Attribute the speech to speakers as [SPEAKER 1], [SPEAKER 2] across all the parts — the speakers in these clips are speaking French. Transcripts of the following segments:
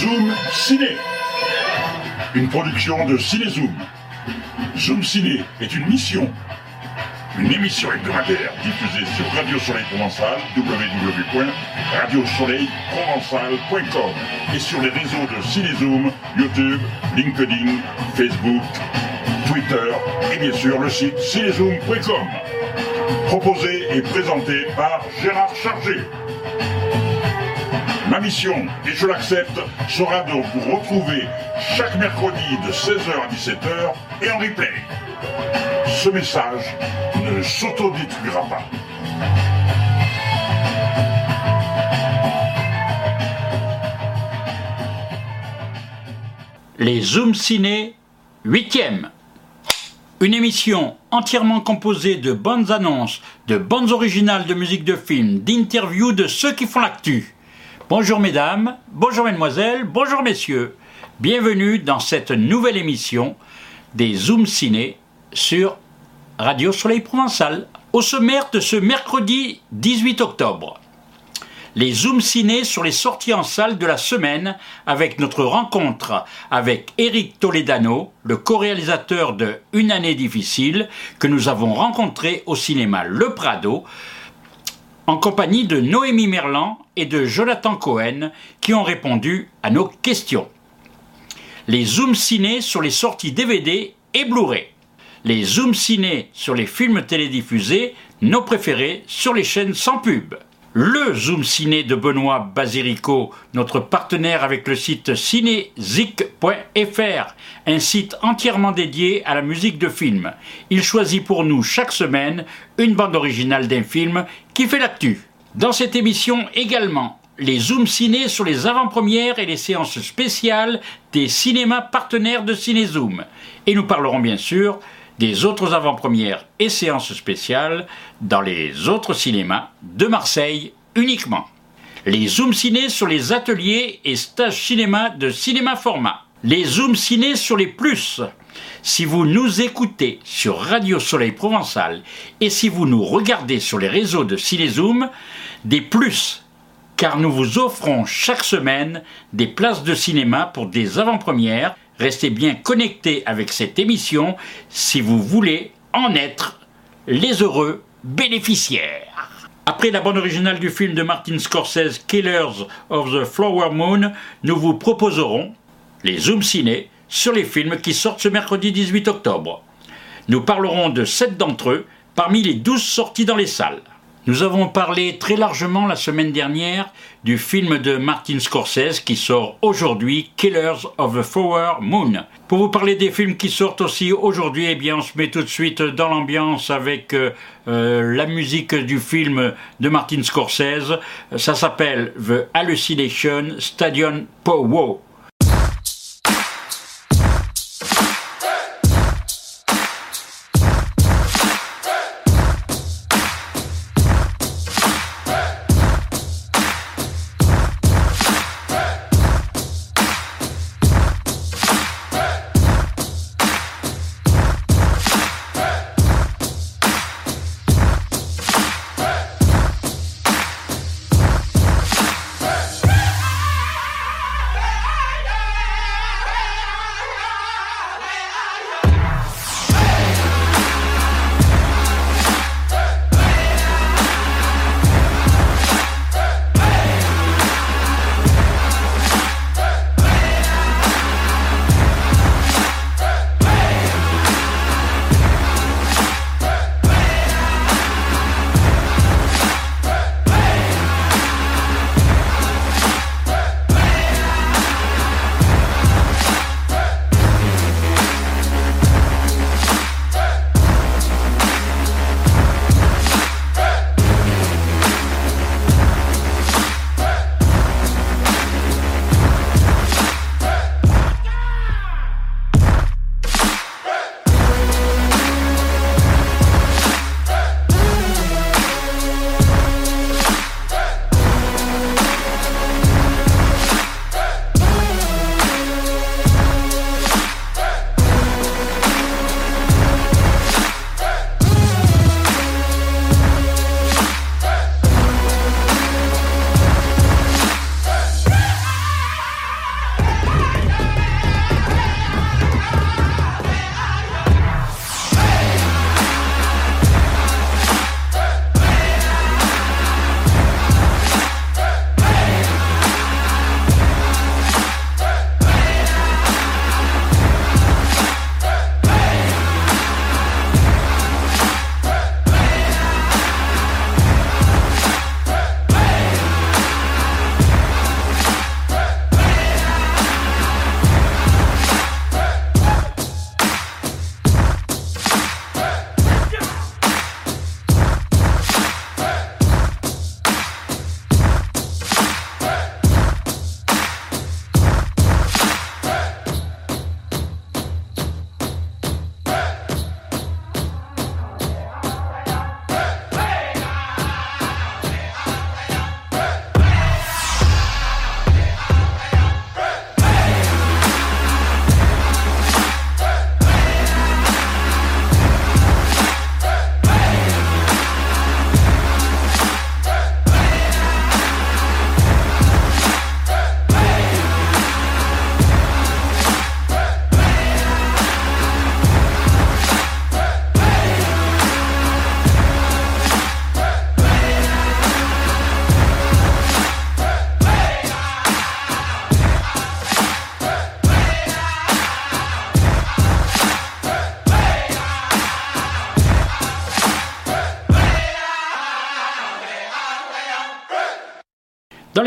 [SPEAKER 1] Zoom Ciné, une production de Cinézoom. Zoom Ciné est une mission, une émission hebdomadaire diffusée sur Radio Soleil Provençal, www.radiosoleilprovençal.com et sur les réseaux de Cinézoom, YouTube, LinkedIn, Facebook, Twitter et bien sûr le site cinézoom.com. Proposé et présenté par Gérard Chargé. Ma mission, et je l'accepte, sera de vous retrouver chaque mercredi de 16h à 17h et en replay. Ce message ne s'autodétruira pas.
[SPEAKER 2] Les Zoom Ciné 8e. Une émission entièrement composée de bonnes annonces, de bonnes originales de musique de film, d'interviews de ceux qui font l'actu. Bonjour mesdames, bonjour mesdemoiselles, bonjour messieurs. Bienvenue dans cette nouvelle émission des Zoom Ciné sur Radio Soleil Provençal. Au sommaire de ce mercredi 18 octobre, les Zoom Ciné sur les sorties en salle de la semaine avec notre rencontre avec Eric Toledano, le co-réalisateur de Une année difficile, que nous avons rencontré au cinéma Le Prado en compagnie de Noémie Merlan et de Jonathan Cohen qui ont répondu à nos questions. Les zooms ciné sur les sorties DVD et Blu-ray. Les zooms ciné sur les films télédiffusés, nos préférés sur les chaînes sans pub le Zoom Ciné de Benoît Basirico, notre partenaire avec le site cinézic.fr, un site entièrement dédié à la musique de film. Il choisit pour nous chaque semaine une bande originale d'un film qui fait l'actu. Dans cette émission également, les Zoom Ciné sur les avant-premières et les séances spéciales des cinémas partenaires de Cinézoom. Et nous parlerons bien sûr des autres avant-premières et séances spéciales dans les autres cinémas de Marseille uniquement. Les zooms ciné sur les ateliers et stages cinéma de cinéma format. Les zooms ciné sur les plus. Si vous nous écoutez sur Radio Soleil Provençal et si vous nous regardez sur les réseaux de Cinézoom, des plus, car nous vous offrons chaque semaine des places de cinéma pour des avant-premières Restez bien connectés avec cette émission si vous voulez en être les heureux bénéficiaires. Après la bande originale du film de Martin Scorsese Killers of the Flower Moon, nous vous proposerons les Zoom Ciné sur les films qui sortent ce mercredi 18 octobre. Nous parlerons de sept d'entre eux parmi les douze sorties dans les salles. Nous avons parlé très largement la semaine dernière du film de Martin Scorsese qui sort aujourd'hui, Killers of the Flower Moon. Pour vous parler des films qui sortent aussi aujourd'hui, eh bien on se met tout de suite dans l'ambiance avec euh, euh, la musique du film de Martin Scorsese. Ça s'appelle The Hallucination Stadium Power.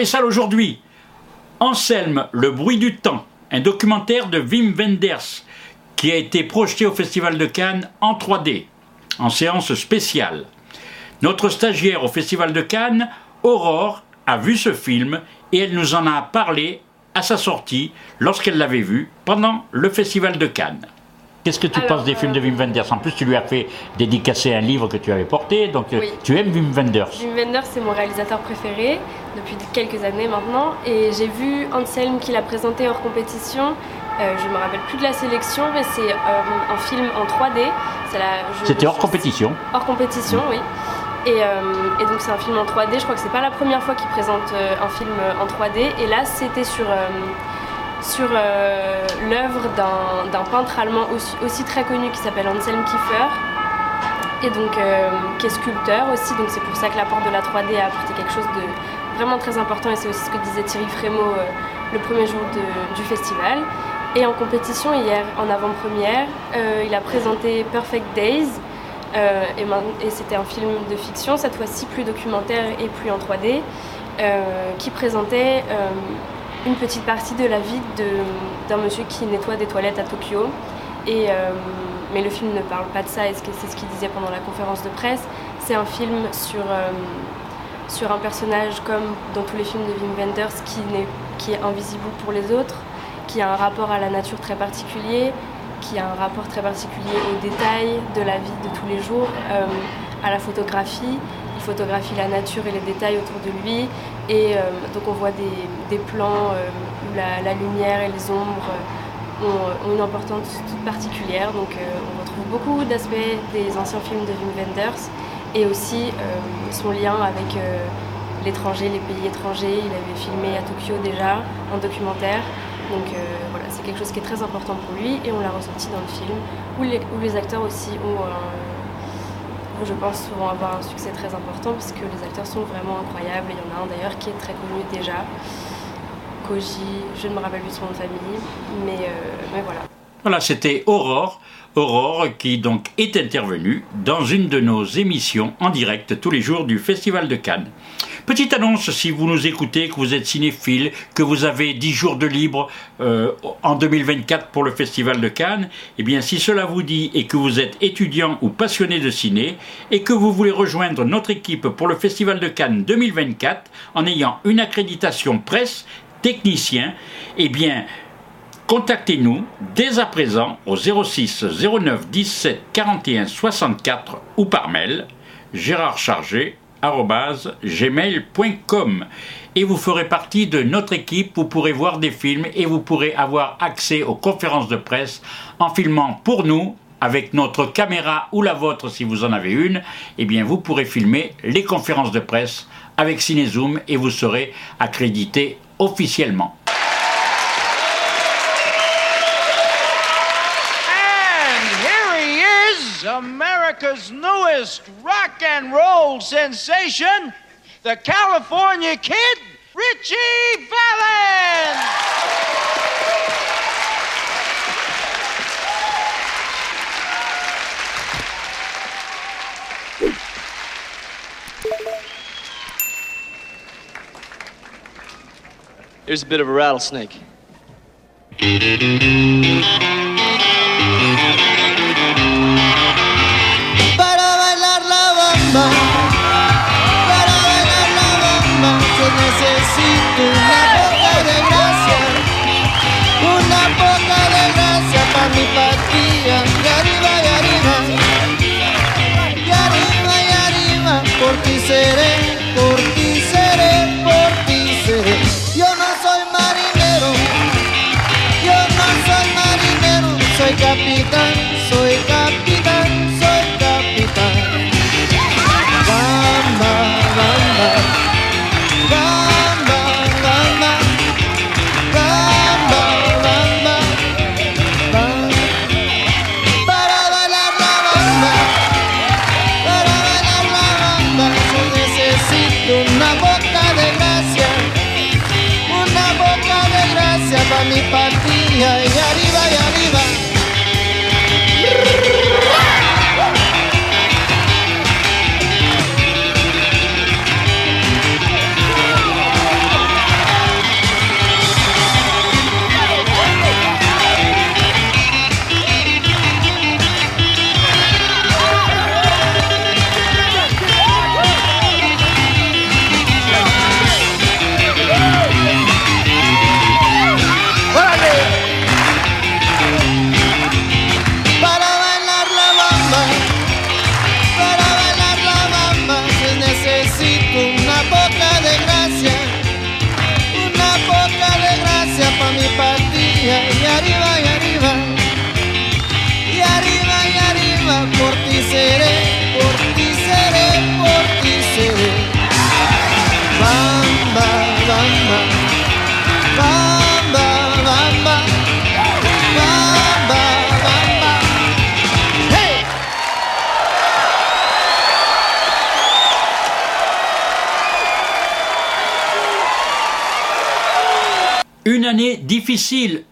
[SPEAKER 2] Les aujourd'hui, Anselme, Le bruit du temps, un documentaire de Wim Wenders qui a été projeté au Festival de Cannes en 3D, en séance spéciale. Notre stagiaire au Festival de Cannes, Aurore, a vu ce film et elle nous en a parlé à sa sortie lorsqu'elle l'avait vu pendant le Festival de Cannes. Qu'est-ce que tu penses des films de Wim Wenders? En plus, tu lui as fait dédicacer un livre que tu avais porté, donc euh, tu aimes Wim Wenders
[SPEAKER 3] Wim Wenders, c'est mon réalisateur préféré depuis quelques années maintenant, et j'ai vu Anselm qui l'a présenté hors compétition. Euh, je ne me rappelle plus de la sélection, mais c'est euh, un film en 3D.
[SPEAKER 2] C'était hors compétition
[SPEAKER 3] Hors compétition, oui. Et, et, donc c'est un film en 3D, je crois que c'est pas la première fois qu'il présente un film en 3D. Et là c'était sur sur euh, l'œuvre d'un peintre allemand aussi, très connu qui s'appelle Anselm Kiefer et donc euh, qui est sculpteur aussi. Donc c'est pour ça que l'apport de la 3D a apporté quelque chose de vraiment très important et c'est aussi ce que disait Thierry Frémaux euh, le premier jour du festival. Et en compétition hier, en avant-première, il a présenté Perfect Days. et, et c'était un film de fiction, cette fois-ci plus documentaire et plus en 3D, qui présentait une petite partie de la vie d'un monsieur qui nettoie des toilettes à Tokyo. Euh, mais le film ne parle pas de ça, et c'est ce qu'il disait pendant la conférence de presse. C'est un film sur, euh, un personnage comme dans tous les films de Wim Wenders qui, est, qui est invisible pour les autres, qui a un rapport à la nature très particulier, qui a un rapport très particulier aux détails de la vie de tous les jours, euh, à la photographie. Il photographie la nature et les détails autour de lui. Et euh, donc on voit des, plans euh, où la, lumière et les ombres ont, une importance toute particulière. Donc on retrouve beaucoup d'aspects des anciens films de Wim Wenders et aussi son lien avec l'étranger, les pays étrangers. Il avait filmé à Tokyo déjà un documentaire. Donc voilà, c'est quelque chose qui est très important pour lui et on l'a ressenti dans le film, où les, où les acteurs aussi ont je pense, vont avoir un succès très important puisque les acteurs sont vraiment incroyables. Il y en a un d'ailleurs qui est très connu déjà, Koji, je ne me rappelle plus son nom de famille, mais, euh, mais voilà.
[SPEAKER 2] Voilà, c'était Aurore. Aurore qui donc est intervenue dans une de nos émissions en direct tous les jours du Festival de Cannes. Petite annonce, si vous nous écoutez, que vous êtes cinéphile, que vous avez 10 jours de libre euh, en 2024 pour le Festival de Cannes, eh bien si cela vous dit et que vous êtes étudiant ou passionné de ciné et que vous voulez rejoindre notre équipe pour le Festival de Cannes 2024 en ayant une accréditation presse, technicien, eh bien Contactez-nous dès à présent au 06 09 17 41 64 ou par mail gérardchargé.gmail.com et vous ferez partie de notre équipe, vous pourrez voir des films et vous pourrez avoir accès aux conférences de presse en filmant pour nous avec notre caméra ou la vôtre si vous en avez une, eh bien vous pourrez filmer les conférences de presse avec Cinezoom et vous serez accrédité officiellement.
[SPEAKER 4] America's newest rock and roll sensation, the California Kid, Richie Valens.
[SPEAKER 5] Here's a bit of a rattlesnake.
[SPEAKER 6] para bailar la bomba yo necesito una poca de gracia. Una poca de gracia para mi patria y arriba y arriba.
[SPEAKER 2] Y arriba y arriba por ti seré.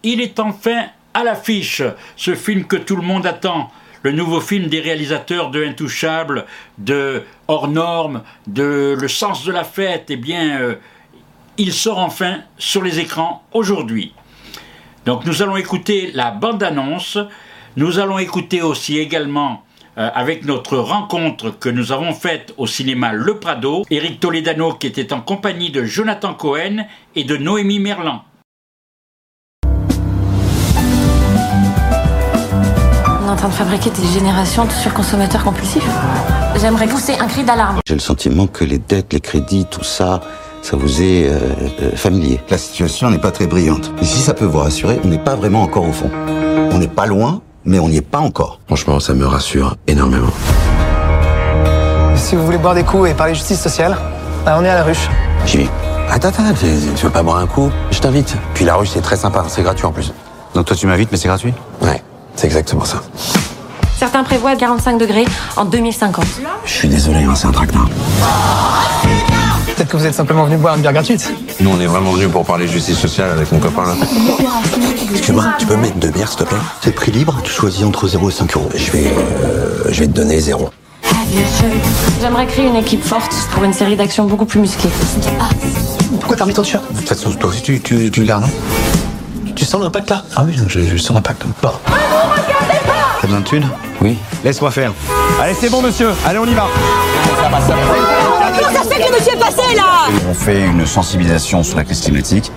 [SPEAKER 2] Il est enfin à l'affiche, ce film que tout le monde attend. Le nouveau film des réalisateurs de Intouchable, de Hors Normes, de Le Sens de la Fête, eh bien, euh, il sort enfin sur les écrans aujourd'hui. Donc nous allons écouter la bande-annonce, nous allons écouter aussi également euh, avec notre rencontre que nous avons faite au cinéma Le Prado, Eric Toledano qui était en compagnie de Jonathan Cohen et de Noémie Merlan.
[SPEAKER 5] En train de fabriquer des générations de surconsommateurs compulsifs. J'aimerais pousser un cri d'alarme.
[SPEAKER 7] J'ai le sentiment que les dettes, les crédits, tout ça, ça vous est euh, euh, familier.
[SPEAKER 8] La situation n'est pas très brillante. Et si ça peut vous rassurer, on n'est pas vraiment encore au fond. On n'est pas loin, mais on n'y est pas encore.
[SPEAKER 9] Franchement, ça me rassure énormément.
[SPEAKER 10] Si vous voulez boire des coups et parler justice sociale, bah, on est à la ruche.
[SPEAKER 9] J'y vais. Attends, attends, tu, tu veux pas boire un coup? Je t'invite. Puis la ruche, c'est très sympa, c'est gratuit en plus.
[SPEAKER 8] Donc toi tu m'invites, mais c'est gratuit?
[SPEAKER 9] Ouais. C'est exactement ça.
[SPEAKER 5] Certains prévoient 45 degrés en 2050.
[SPEAKER 9] Je suis désolé, hein, c'est un traquenard.
[SPEAKER 10] Peut-être que vous êtes simplement venu boire une bière gratuite.
[SPEAKER 9] Nous, on est vraiment venus pour parler justice sociale avec mon copain là.
[SPEAKER 8] Excuse-moi, tu peux me mettre deux bières, s'il te plaît? C'est prix libre, tu choisis entre 0 et 5 euros.
[SPEAKER 9] Je vais, euh, je vais te donner zéro.
[SPEAKER 5] J'aimerais créer une équipe forte pour une série d'actions beaucoup plus musclées.
[SPEAKER 10] Pourquoi t'as remis ton t-shirt
[SPEAKER 8] De toute façon, toi aussi, tu, tu, tu le gardes, non?
[SPEAKER 10] Tu sens l'impact là?
[SPEAKER 8] Ah oui, je, je sens l'impact. Bon. T'as besoin de thunes
[SPEAKER 9] Oui.
[SPEAKER 8] Laisse-moi faire. Allez, c'est bon, monsieur. Allez, on y va.
[SPEAKER 11] Comment ça se fait que le monsieur est passé là
[SPEAKER 8] On fait une sensibilisation sur la crise climatique.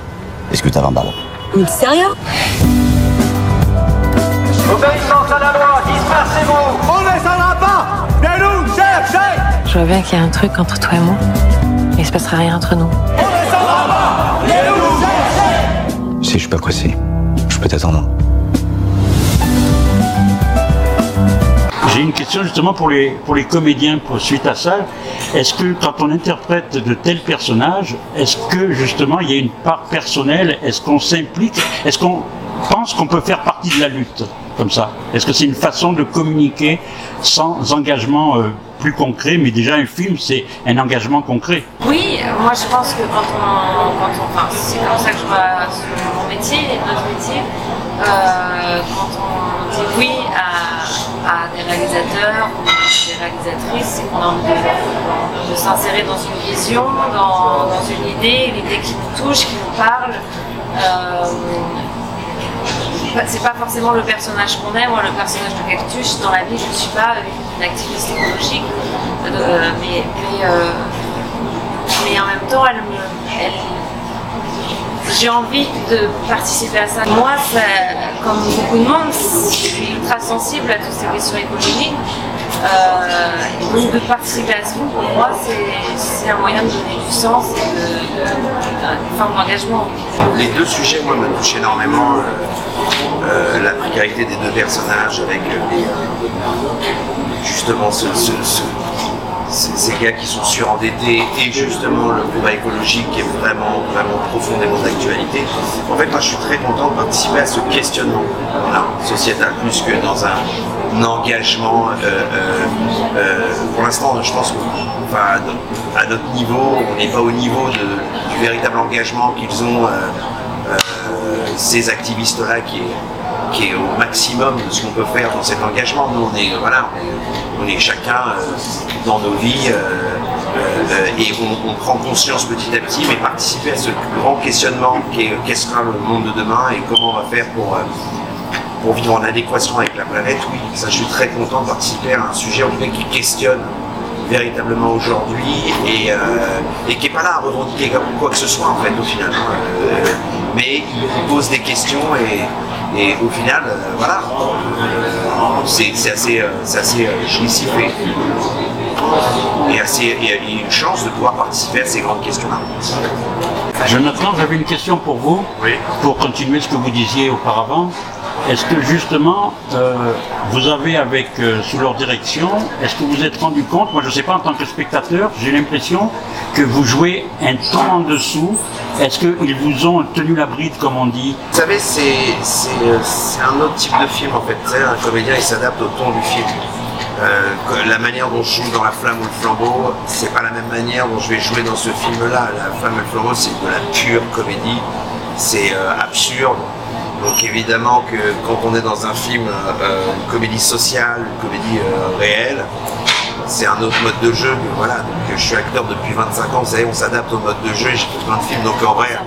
[SPEAKER 8] Est-ce que t'as 20 balles
[SPEAKER 11] Mais sérieux
[SPEAKER 12] Obéissance à la loi, dispersez-vous On ne descendra pas Viens nous chercher
[SPEAKER 5] Je vois bien qu'il y a un truc entre toi et moi. Mais il se passera rien entre nous.
[SPEAKER 8] Si je suis pas pressé, je peux t'attendre.
[SPEAKER 2] J'ai une question justement pour les, pour les comédiens suite à ça. Est-ce que quand on interprète de tels personnages, est-ce que justement il y a une part personnelle? Est-ce qu'on s'implique? Est-ce qu'on pense qu'on peut faire partie de la lutte comme ça? Est-ce que c'est une façon de communiquer sans engagement euh, plus concret? Mais déjà un film, c'est un engagement concret.
[SPEAKER 13] Oui, moi je pense que quand on. Quand enfin, c'est comme ça que je vois mon métier notre métier. euh, quand on dit oui à, à des réalisateurs ou des réalisatrices, c'est qu'on a envie de, s'insérer dans une vision, dans, dans une idée, une idée qui nous touche, qui nous parle. Euh, c'est pas forcément le personnage qu'on aime, moi le personnage de Cactus, dans la vie je ne suis pas une activiste écologique, Euh, mais, mais, euh, mais en même temps elle me. elle- j'ai envie de participer à ça. Moi, comme beaucoup de monde, je suis ultra sensible à toutes ces questions écologiques. Euh, donc de participer à ce film, pour moi, c'est- un moyen de donner du sens et de, forme d'engagement.
[SPEAKER 14] Les deux sujets, moi, me touchent énormément. euh, euh, la précarité des deux personnages avec euh, justement ce- ces, gars qui sont surendettés et justement le combat écologique qui est vraiment, vraiment profondément d'actualité. En fait, moi, je suis très content de participer à ce questionnement voilà, sociétal plus que dans un, engagement. euh, euh, euh, pour l'instant, je pense que enfin, à no- à notre niveau, on n'est pas au niveau du véritable engagement qu'ils ont. ces activistes-là qui qui est au maximum de ce qu'on peut faire dans cet engagement. Nous, on est, voilà, on est, chacun euh, dans nos vies euh, euh, et on, prend conscience petit à petit, mais participer à ce grand questionnement qui est qu'est-ce sera le monde de demain et comment on va faire pour, euh, pour vivre en adéquation avec la planète. Oui, ça, je suis très content de participer à un sujet en cas, qui questionne véritablement aujourd'hui et, euh, et qui n'est pas là à revendiquer quoi que ce soit en fait au final. hein. Euh, mais il pose des questions et, et au final, euh, voilà, euh, c'est assez, euh, c'est assez euh, jouissif et, et, assez, et et une chance de pouvoir participer à ces grandes questions-là.
[SPEAKER 2] Jonathan, j'avais une question pour vous, pour continuer ce que vous disiez auparavant. Est-ce que justement, euh, vous avez avec, euh, sous leur direction, est-ce que vous vous êtes rendu compte, moi je ne sais pas en tant que spectateur, j'ai l'impression que vous jouez un ton en dessous Est-ce qu'ils vous ont tenu la bride, comme on dit?
[SPEAKER 14] Vous savez, c'est c'est, euh, un autre type de film en fait. Un comédien il s'adapte au ton du film. La manière dont je joue dans La Flamme ou le Flambeau, c'est pas la même manière dont je vais jouer dans ce film-là. La Flamme et le Flambeau, c'est de la pure comédie, c'est absurde. Donc évidemment que quand on est dans un film, euh, une comédie sociale, une comédie euh, réelle, c'est un autre mode de jeu. que Voilà, euh, je suis acteur depuis 25 ans, vous savez, on s'adapte au mode de jeu. J'ai fait plein de films, donc en vrai,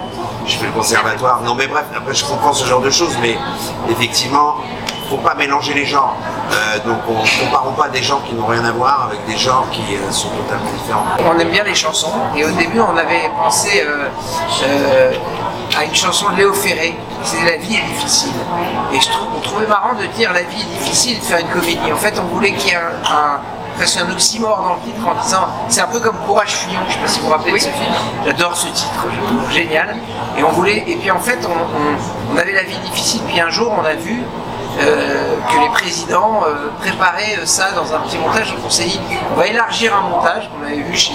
[SPEAKER 14] j'ai fait le conservatoire. Non mais bref, après je comprends ce genre de choses, mais effectivement, faut pas mélanger les genres. Euh, donc on ne comparons pas des genres qui n'ont rien à voir avec des genres qui euh, sont totalement différents.
[SPEAKER 15] On aime bien les chansons et au début on avait pensé euh, euh, à une chanson de Léo Ferré, c'est La vie est difficile. Et je trouve, on trouvait marrant de dire La vie est difficile de faire une comédie. En fait on voulait qu'il y ait un, un- presque un oxymore dans le titre en disant c'est un peu comme Courage Fuyant, je sais pas si vous vous rappelez de ce film. J'adore ce titre, je trouve génial. Et on voulait, et puis en fait on, on- on avait la vie difficile, puis un jour on a vu que les présidents euh, préparaient euh, ça dans un petit montage. Donc on s'est dit, on va élargir un montage qu'on avait vu chez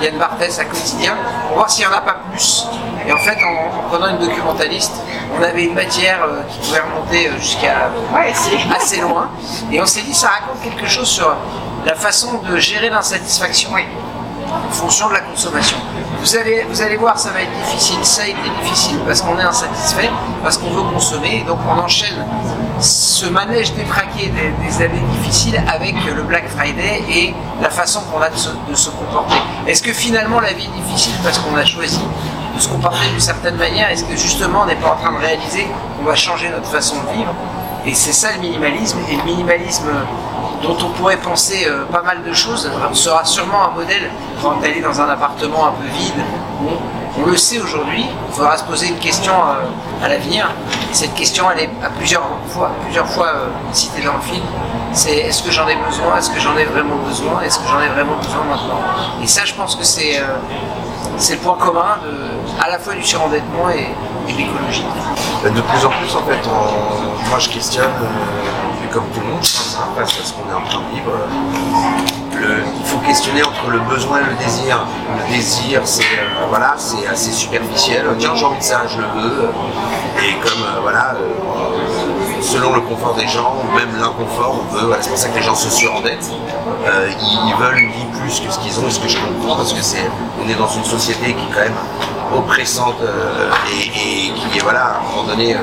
[SPEAKER 15] Yann Barthès à Quotidien, pour voir s'il n'y en a pas plus. Et en fait, en, en prenant une documentaliste, on avait une matière euh, qui pouvait remonter euh, jusqu'à assez loin. Et on s'est dit, ça raconte quelque chose sur la façon de gérer l'insatisfaction en fonction de la consommation. Vous allez, vous allez voir, ça va être difficile. Ça a été difficile parce qu'on est insatisfait, parce qu'on veut consommer. Et donc on enchaîne ce manège détraqué des, des années difficiles avec le Black Friday et la façon qu'on a de se, de se comporter. Est-ce que finalement la vie est difficile parce qu'on a choisi de se comporter d'une certaine manière? Est-ce que justement on n'est pas en train de réaliser qu'on va changer notre façon de vivre? Et c'est ça le minimalisme. Et le minimalisme dont on pourrait penser euh, pas mal de choses sera sûrement un modèle quand on est dans un appartement un peu vide. On le sait aujourd'hui, il faudra se poser une question euh, à l'avenir. Et Cette question, elle est à plusieurs fois, plusieurs fois euh, citée dans le film. C'est est-ce que j'en ai besoin? Est-ce que j'en ai vraiment besoin? Est-ce que j'en ai vraiment besoin maintenant? Et ça, je pense que c'est c'est le point commun à la fois du surendettement et, et de l'écologie.
[SPEAKER 14] De plus en plus, en fait, moi je questionne, comme tout le monde, je pense, face à ce qu'on est en train de vivre, euh, il faut questionner entre le besoin et le désir. Le désir, c'est euh, voilà, c'est assez superficiel. Tiens, j'ai envie de ça, je le veux. Et comme euh, voilà, selon le confort des gens, ou même l'inconfort, on veut. c'est pour ça que les gens se surendettent. Ils, veulent une vie plus que ce qu'ils ont, et ce que je comprends, parce que c'est, on est dans une société qui est quand même oppressante et, et qui est voilà, à un moment donné.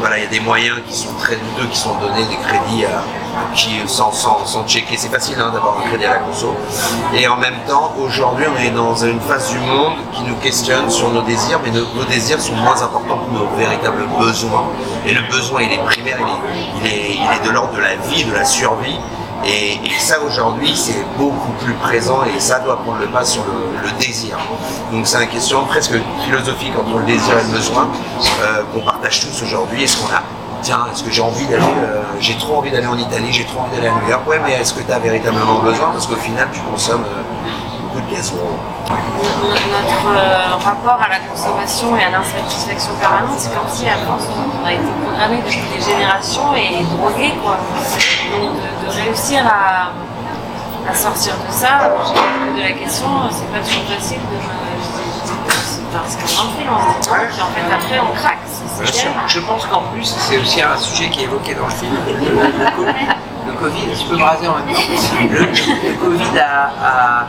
[SPEAKER 14] Voilà, il y a des moyens qui sont très douteux, qui sont donnés, des crédits qui, sans, sans, checker. C'est facile hein, d'avoir un crédit à la conso. Et en même temps, aujourd'hui, on est dans une phase du monde qui nous questionne sur nos désirs, mais nos, désirs sont moins importants que nos véritables besoins. Et le besoin, il est primaire, il est de l'ordre de la vie, de la survie. Et, ça aujourd'hui c'est beaucoup plus présent et ça doit prendre le pas sur le, désir. Donc c'est une question presque philosophique entre le désir et le besoin euh, qu'on partage tous aujourd'hui. Est-ce qu'on a Tiens, est-ce que j'ai envie d'aller, euh, j'ai trop envie d'aller en Italie, j'ai trop envie d'aller à New York, ouais, mais est-ce que tu as véritablement besoin? Parce qu'au final, tu consommes euh, beaucoup de gazon.
[SPEAKER 3] Notre euh, rapport à la consommation et à l'insatisfaction permanente, c'est comme si à force on a été programmé depuis des générations et drogué quoi. De, de réussir à, à sortir de ça, posé la question, c'est pas toujours facile de me. Parce qu'on en fait, on se dit, puis en fait après on craque. c'est-
[SPEAKER 15] sûr. Je pense qu'en plus, c'est aussi un sujet qui est évoqué dans le film, le, Covid. Le Covid, je peux me raser en même temps. Le, le Covid a, a-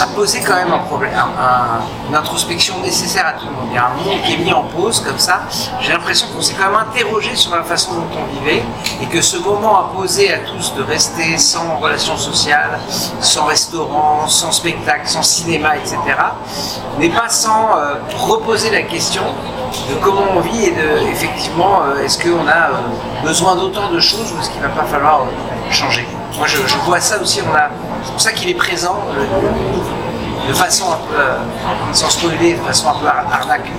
[SPEAKER 15] a posé quand même un problème, un- un- une introspection nécessaire à tout le monde. Il y a un monde qui est mis en pause comme ça. J'ai l'impression qu'on s'est quand même interrogé sur la façon dont on vivait et que ce moment a posé à tous de rester sans relations sociales, sans restaurant, sans spectacle, sans cinéma, etc., n'est pas sans euh, reposer la question de comment on vit et de effectivement euh, est-ce qu'on a euh, besoin d'autant de choses ou est-ce qu'il va pas falloir euh, changer? Moi je, je vois ça aussi, on a, c'est pour ça qu'il est présent euh, de façon un peu, sans spoiler, de façon un peu ar- arnaque,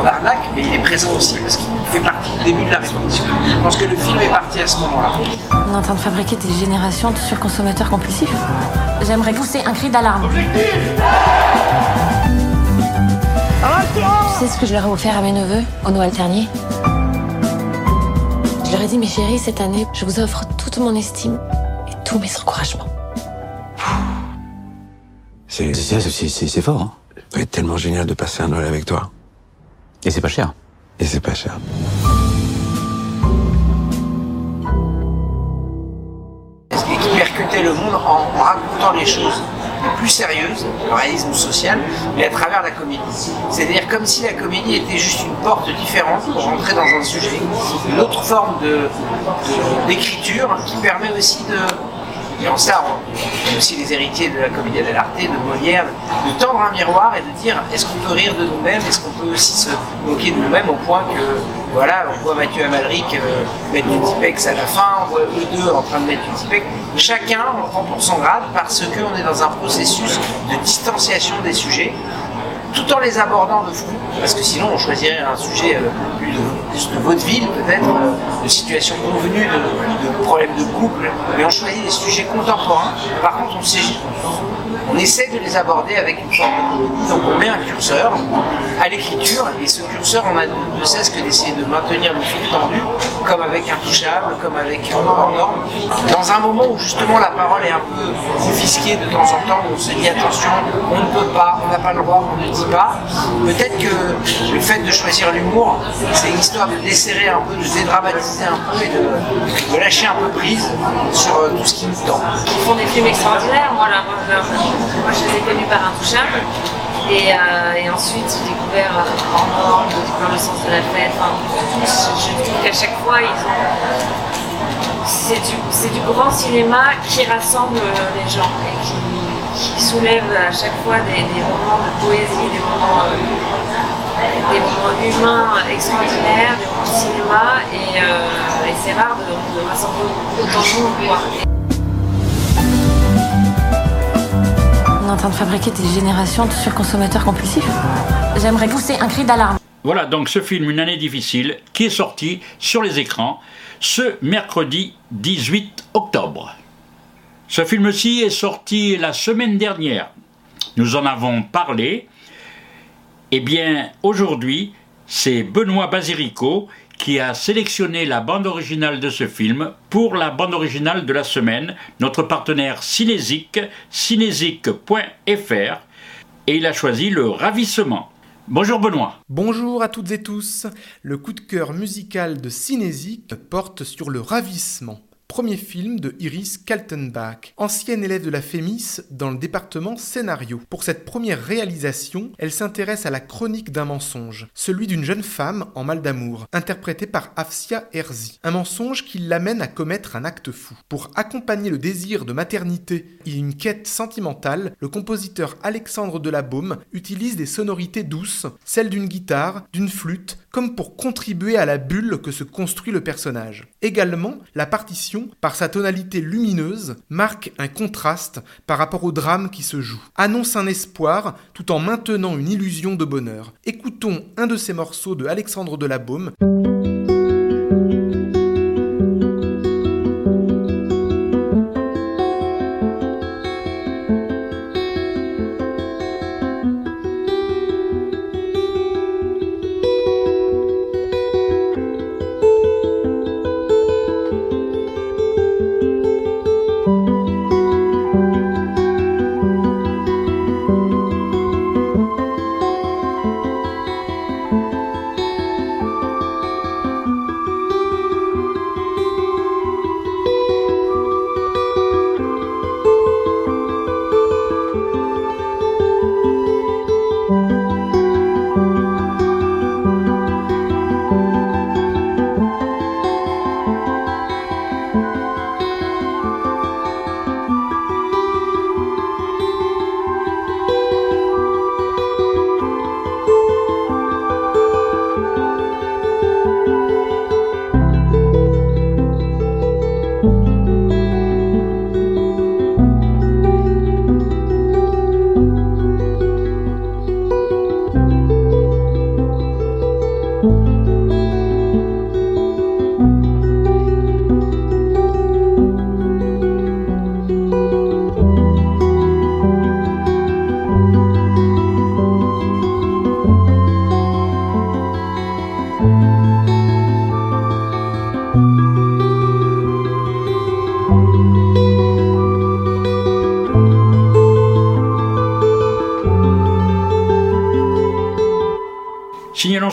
[SPEAKER 15] en arnaque, mais il est présent aussi parce qu'il fait partie du début de la réflexion. Je pense que le film est parti à ce moment-là.
[SPEAKER 5] On est en train de fabriquer des générations de surconsommateurs compulsifs. J'aimerais pousser un cri d'alarme. Tu sais ce que je leur ai offert à mes neveux au Noël dernier Je leur ai dit, mes chéris, cette année, je vous offre toute mon estime et tous mes encouragements.
[SPEAKER 16] C'est c'est- c'est- c'est fort, hein Ça doit être tellement génial de passer un Noël avec toi.
[SPEAKER 17] Et c'est pas cher.
[SPEAKER 16] Et c'est pas cher.
[SPEAKER 15] Percutait le monde en, racontant les choses? Plus sérieuses, le réalisme social, mais à travers la comédie. C'est-à-dire comme si la comédie était juste une porte différente pour rentrer dans un sujet, une autre forme d'écriture qui permet aussi de, et en ça, on est aussi les héritiers de la comédie dell'arte, de Molière, de tendre un miroir et de dire est-ce qu'on peut rire de nous-mêmes, est-ce qu'on peut aussi se moquer de nous-mêmes au point que, voilà, on voit Mathieu Amalric euh, mettre du Tipex à la fin, on voit eux deux en train de mettre du Tipex. Chacun en prend pour son grade parce qu'on est dans un processus de distanciation des sujets tout en les abordant de front, parce que sinon on choisirait un sujet euh, plus de, plus de vaudeville peut-être, euh, de situation convenue, de, de problèmes de couple, mais on choisit des sujets contemporains. Par contre, on, sait, on essaie de les aborder avec une forme de donc on met un curseur à l'écriture, et ce curseur, on a ne cesse que d'essayer de maintenir le fil tendu, comme avec Intouchable, comme avec Hors Norme, dans un moment où justement la parole est un peu confisquée de temps en temps, où on se dit attention, on ne peut pas, on n'a pas le droit, on Peut-être que le fait de choisir l'humour, c'est une histoire de desserrer un peu, de dédramatiser un peu et de, lâcher un peu prise sur euh, tout ce qui nous tend.
[SPEAKER 13] Ils font des films extraordinaires. Moi, moi, je, les ai connus par Intouchable. Et, euh, et ensuite, j'ai découvert euh, En Norme, j'ai Le Sens de la Fête. Je, trouve qu'à chaque fois. C'est du, du grand cinéma qui rassemble euh, les gens et qui, qui soulève à chaque fois des, des moments de poésie, des moments, euh, des moments humains extraordinaires, des moments de cinéma. Et, euh, et c'est rare de, de rassembler autant de monde. quoi.
[SPEAKER 5] On est en train de fabriquer des générations de surconsommateurs compulsifs. J'aimerais pousser un cri d'alarme.
[SPEAKER 2] Voilà donc ce film Une année difficile qui est sorti sur les écrans ce mercredi 18 octobre. Ce film-ci est sorti la semaine dernière. Nous en avons parlé. Eh bien, aujourd'hui, c'est Benoît Basirico qui a sélectionné la bande originale de ce film pour la bande originale de la semaine, notre partenaire Cinésique, cinésique.fr, et il a choisi le ravissement. Bonjour Benoît.
[SPEAKER 18] Bonjour à toutes et tous. Le coup de cœur musical de Cinésique porte sur le ravissement. Premier film de Iris Kaltenbach, ancienne élève de la FEMIS dans le département scénario. Pour cette première réalisation, elle s'intéresse à la chronique d'un mensonge, celui d'une jeune femme en mal d'amour, interprétée par Afsia Herzi. Un mensonge qui l'amène à commettre un acte fou. Pour accompagner le désir de maternité et une quête sentimentale, le compositeur Alexandre Delabaume utilise des sonorités douces, celles d'une guitare, d'une flûte, comme pour contribuer à la bulle que se construit le personnage. Également, la partition, par sa tonalité lumineuse, marque un contraste par rapport au drame qui se joue, annonce un espoir tout en maintenant une illusion de bonheur. Écoutons un de ces morceaux de Alexandre Delabaume.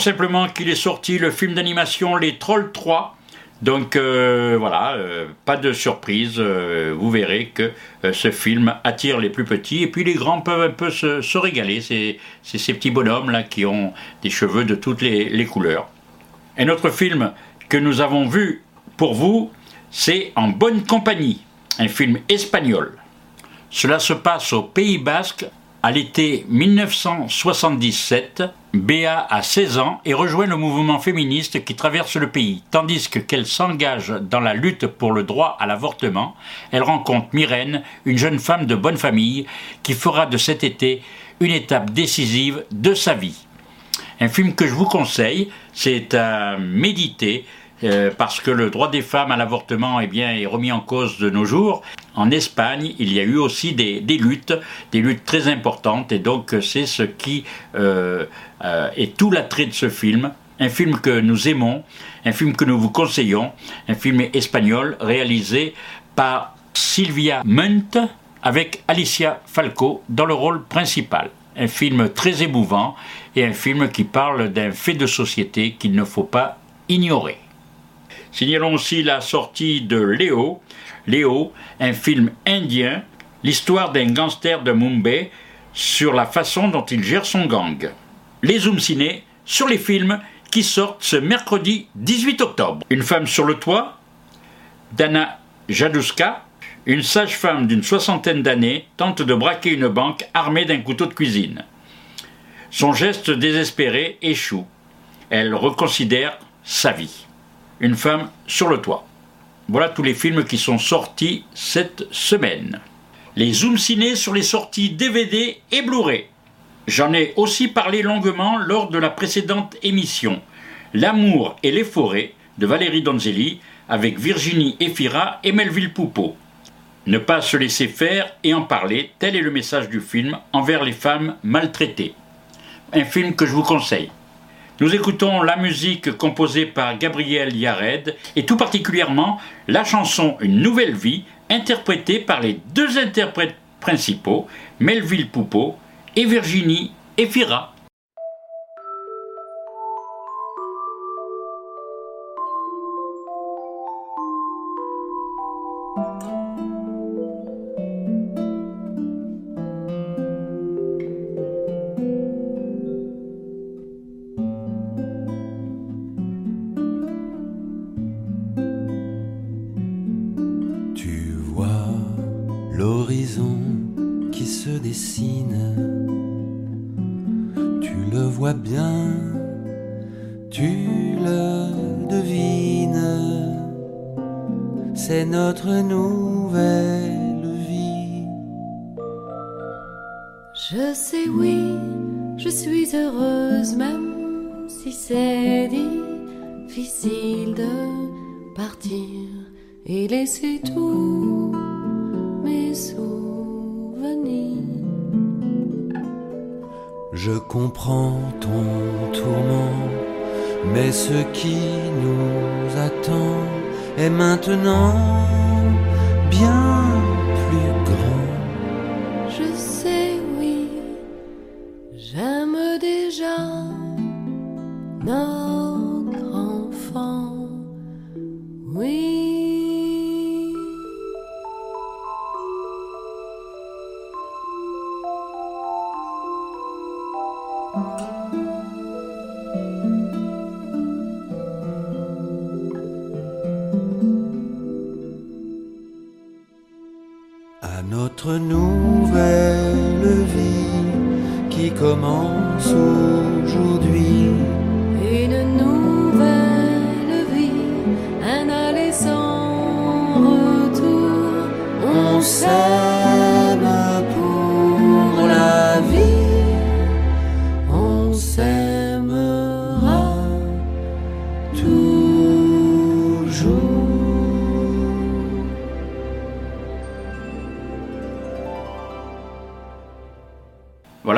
[SPEAKER 2] Simplement qu'il est sorti le film d'animation Les Trolls 3. Donc euh, voilà, euh, pas de surprise, euh, vous verrez que ce film attire les plus petits et puis les grands peuvent un peu se, régaler. C'est ces petits bonhommes là qui ont des cheveux de toutes les, les couleurs. Un autre film que nous avons vu pour vous, c'est En bonne compagnie, un film espagnol. Cela se passe au Pays Basque à l'été 1977, Béa a 16 ans et rejoint le mouvement féministe qui traverse le pays. Tandis que qu'elle s'engage dans la lutte pour le droit à l'avortement, elle rencontre Myrène, une jeune femme de bonne famille, qui fera de cet été une étape décisive de sa vie. Un film que je vous conseille, c'est à méditer, euh, parce que le droit des femmes à l'avortement eh est remis en cause de nos jours. En Espagne, il y a eu aussi des, luttes, des luttes très importantes, et donc c'est ce qui euh, euh, est tout l'attrait de ce film. Un film que nous aimons, un film que nous vous conseillons, un film espagnol réalisé par Sylvia Munt avec Alicia Falco dans le rôle principal. Un film très émouvant et un film qui parle d'un fait de société qu'il ne faut pas ignorer. Signalons aussi la sortie de Léo, Léo, un film indien, l'histoire d'un gangster de Mumbai sur la façon dont il gère son gang. Les Zoom Ciné sur les films qui sortent ce mercredi 18 octobre. Une femme sur le toit, Dana Jadouska, une sage-femme d'une soixantaine d'années, tente de braquer une banque armée d'un couteau de cuisine. Son geste désespéré échoue. Elle reconsidère sa vie une femme sur le toit. Voilà tous les films qui sont sortis cette semaine. Les Zoom Ciné sur les sorties DVD et Blu-ray. J'en ai aussi parlé longuement lors de la précédente émission. L'amour et les forêts de Valérie Donzelli avec Virginie Efira et Melville Poupeau. Ne pas se laisser faire et en parler, tel est le message du film envers les femmes maltraitées. Un film que je vous conseille. Nous écoutons la musique composée par Gabriel Yared et tout particulièrement la chanson Une nouvelle vie interprétée par les deux interprètes principaux, Melville Poupeau et Virginie Efira.
[SPEAKER 19] nouvelle vie.
[SPEAKER 20] Je sais oui, je suis heureuse même si c'est difficile de partir et laisser tous mes souvenirs.
[SPEAKER 19] Je comprends ton tourment, mais ce qui nous attend et maintenant bien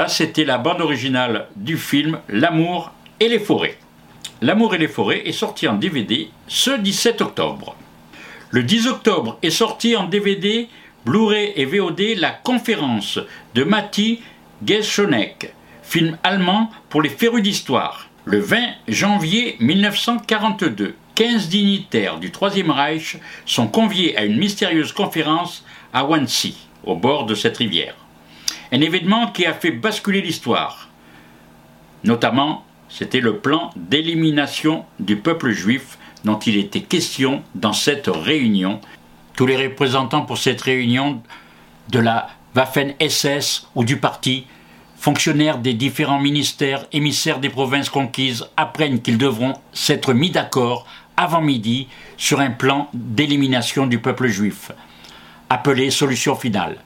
[SPEAKER 2] c'était la bande originale du film L'amour et les forêts. L'amour et les forêts est sorti en DVD ce 17 octobre. Le 10 octobre est sorti en DVD, Blu-ray et VOD la conférence de Matti Geschonek, film allemand pour les férus d'histoire. Le 20 janvier 1942, 15 dignitaires du Troisième Reich sont conviés à une mystérieuse conférence à Wannsee, au bord de cette rivière. Un événement qui a fait basculer l'histoire. Notamment, c'était le plan d'élimination du peuple juif dont il était question dans cette réunion. Tous les représentants pour cette réunion de la Waffen-SS ou du parti, fonctionnaires des différents ministères, émissaires des provinces conquises, apprennent qu'ils devront s'être mis d'accord avant midi sur un plan d'élimination du peuple juif, appelé solution finale.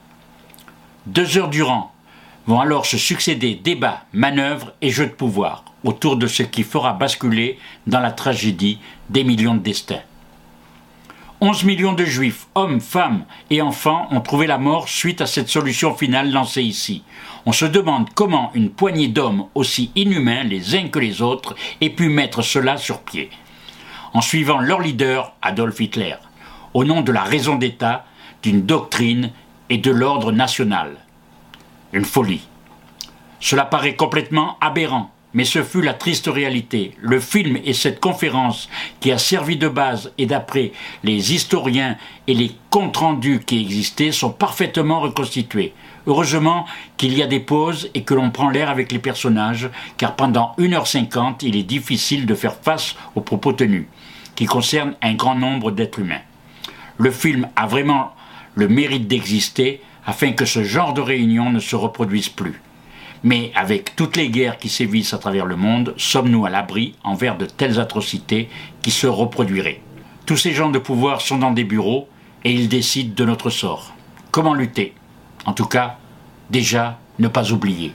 [SPEAKER 2] Deux heures durant vont alors se succéder débats, manœuvres et jeux de pouvoir autour de ce qui fera basculer dans la tragédie des millions de destins. 11 millions de juifs, hommes, femmes et enfants ont trouvé la mort suite à cette solution finale lancée ici. On se demande comment une poignée d'hommes aussi inhumains les uns que les autres ait pu mettre cela sur pied. En suivant leur leader, Adolf Hitler, au nom de la raison d'État, d'une doctrine et de l'ordre national. Une folie. Cela paraît complètement aberrant, mais ce fut la triste réalité. Le film et cette conférence qui a servi de base et d'après les historiens et les comptes rendus qui existaient sont parfaitement reconstitués. Heureusement qu'il y a des pauses et que l'on prend l'air avec les personnages, car pendant 1h50, il est difficile de faire face aux propos tenus, qui concernent un grand nombre d'êtres humains. Le film a vraiment le mérite d'exister afin que ce genre de réunion ne se reproduise plus. Mais avec toutes les guerres qui sévissent à travers le monde, sommes-nous à l'abri envers de telles atrocités qui se reproduiraient? Tous ces gens de pouvoir sont dans des bureaux et ils décident de notre sort. Comment lutter? En tout cas, déjà, ne pas oublier.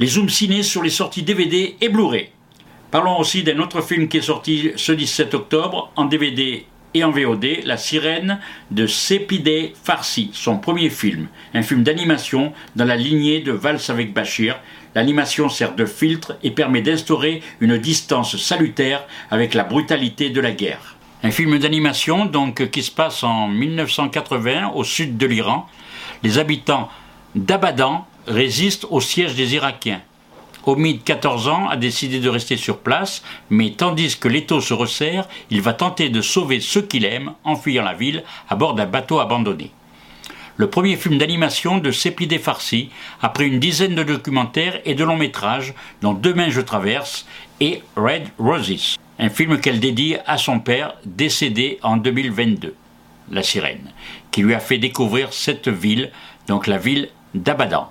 [SPEAKER 2] Les zooms ciné sur les sorties DVD et Blu-ray. Parlons aussi d'un autre film qui est sorti ce 17 octobre en DVD et en VOD, La sirène de Sepideh Farsi, son premier film, un film d'animation dans la lignée de Valse avec Bachir. L'animation sert de filtre et permet d'instaurer une distance salutaire avec la brutalité de la guerre. Un film d'animation donc qui se passe en 1980 au sud de l'Iran. Les habitants d'Abadan résistent au siège des Irakiens. Omid, 14 ans, a décidé de rester sur place, mais tandis que l'étau se resserre, il va tenter de sauver ceux qu'il aime en fuyant la ville à bord d'un bateau abandonné. Le premier film d'animation de Sepideh Farsi, après une dizaine de documentaires et de longs métrages, dont Demain je traverse et Red Roses, un film qu'elle dédie à son père décédé en 2022, La Sirène, qui lui a fait découvrir cette ville, donc la ville d'Abadan.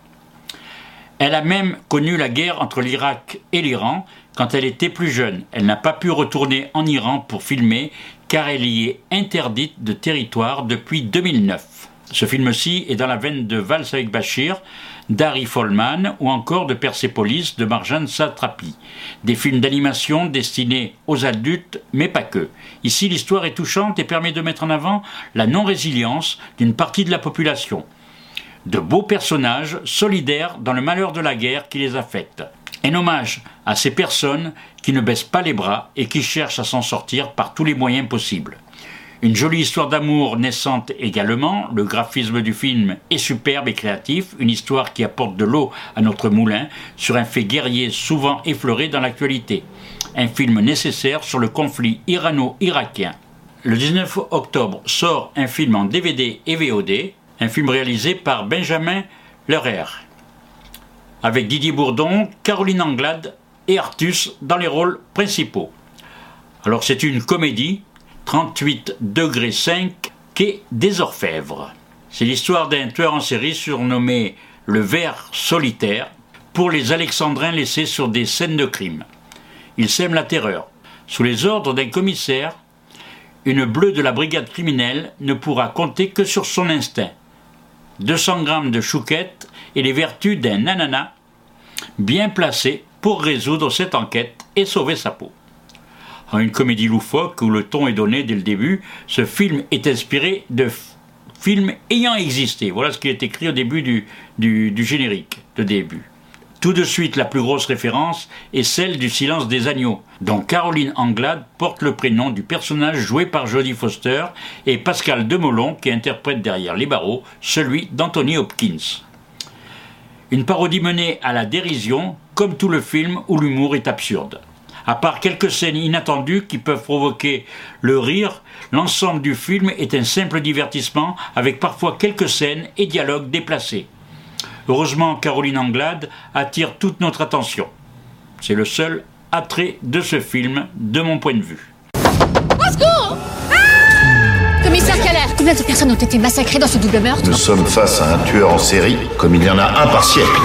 [SPEAKER 2] Elle a même connu la guerre entre l'Irak et l'Iran quand elle était plus jeune. Elle n'a pas pu retourner en Iran pour filmer car elle y est interdite de territoire depuis 2009. Ce film-ci est dans la veine de Valse avec Bachir, d'Harry Folman ou encore de Persepolis de Marjane Satrapi. Des films d'animation destinés aux adultes, mais pas que. Ici, l'histoire est touchante et permet de mettre en avant la non-résilience d'une partie de la population de beaux personnages solidaires dans le malheur de la guerre qui les affecte. Un hommage à ces personnes qui ne baissent pas les bras et qui cherchent à s'en sortir par tous les moyens possibles. Une jolie histoire d'amour naissante également, le graphisme du film est superbe et créatif, une histoire qui apporte de l'eau à notre moulin sur un fait guerrier souvent effleuré dans l'actualité. Un film nécessaire sur le conflit irano-irakien. Le 19 octobre sort un film en DVD et VOD, un film réalisé par Benjamin Lerer, avec Didier Bourdon, Caroline Anglade et Artus dans les rôles principaux. Alors c'est une comédie, 38 degrés 5, quai des Orfèvres. C'est l'histoire d'un tueur en série surnommé le Ver solitaire pour les Alexandrins laissés sur des scènes de crime. Il sème la terreur. Sous les ordres d'un commissaire, une bleue de la brigade criminelle ne pourra compter que sur son instinct. 200 grammes de chouquette et les vertus d'un ananas bien placé pour résoudre cette enquête et sauver sa peau. En une comédie loufoque où le ton est donné dès le début, ce film est inspiré de films ayant existé. Voilà ce qui est écrit au début du générique de début. Tout de suite, la plus grosse référence est celle du Silence des agneaux, dont Caroline Anglade porte le prénom du personnage joué par Jodie Foster et Pascal Demolon qui interprète derrière les barreaux celui d'Anthony Hopkins. Une parodie menée à la dérision, comme tout le film où l'humour est absurde. À part quelques scènes inattendues qui peuvent provoquer le rire, l'ensemble du film est un simple divertissement avec parfois quelques scènes et dialogues déplacés. Heureusement, Caroline Anglade attire toute notre attention. C'est le seul attrait de ce film, de mon point de vue.
[SPEAKER 21] Au secours ah Commissaire Keller, combien de personnes ont été massacrées dans ce double meurtre?
[SPEAKER 17] Nous sommes face à un tueur en série, comme il y en a un par siècle.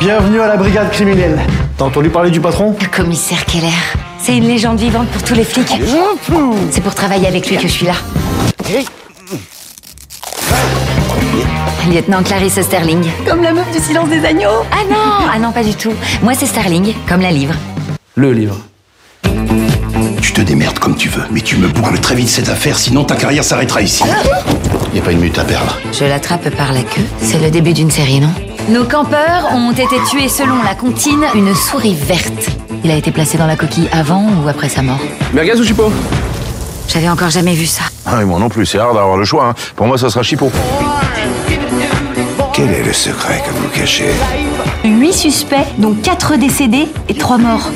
[SPEAKER 22] Bienvenue à la brigade criminelle. T'as entendu parler du patron?
[SPEAKER 23] Le commissaire Keller. C'est une légende vivante pour tous les flics. C'est pour travailler avec lui que je suis là. Lieutenant Clarisse Sterling.
[SPEAKER 21] Comme la meuf du silence des agneaux
[SPEAKER 23] Ah non Ah non, pas du tout. Moi, c'est Sterling, comme la livre.
[SPEAKER 22] Le livre.
[SPEAKER 17] Tu te démerdes comme tu veux, mais tu me boucles très vite cette affaire, sinon ta carrière s'arrêtera ici. Y a pas une minute à perdre.
[SPEAKER 23] Je l'attrape par la queue. C'est le début d'une série, non? Nos campeurs ont été tués selon la comptine une souris verte. Il a été placé dans la coquille avant ou après sa mort
[SPEAKER 16] Merguez ou chipot?
[SPEAKER 23] J'avais encore jamais vu ça.
[SPEAKER 16] Ah, et moi non plus, c'est rare d'avoir le choix. hein. Pour moi, ça sera chipot.
[SPEAKER 17] Quel est le secret que vous cachez
[SPEAKER 21] 8 suspects, dont 4 décédés et 3 morts.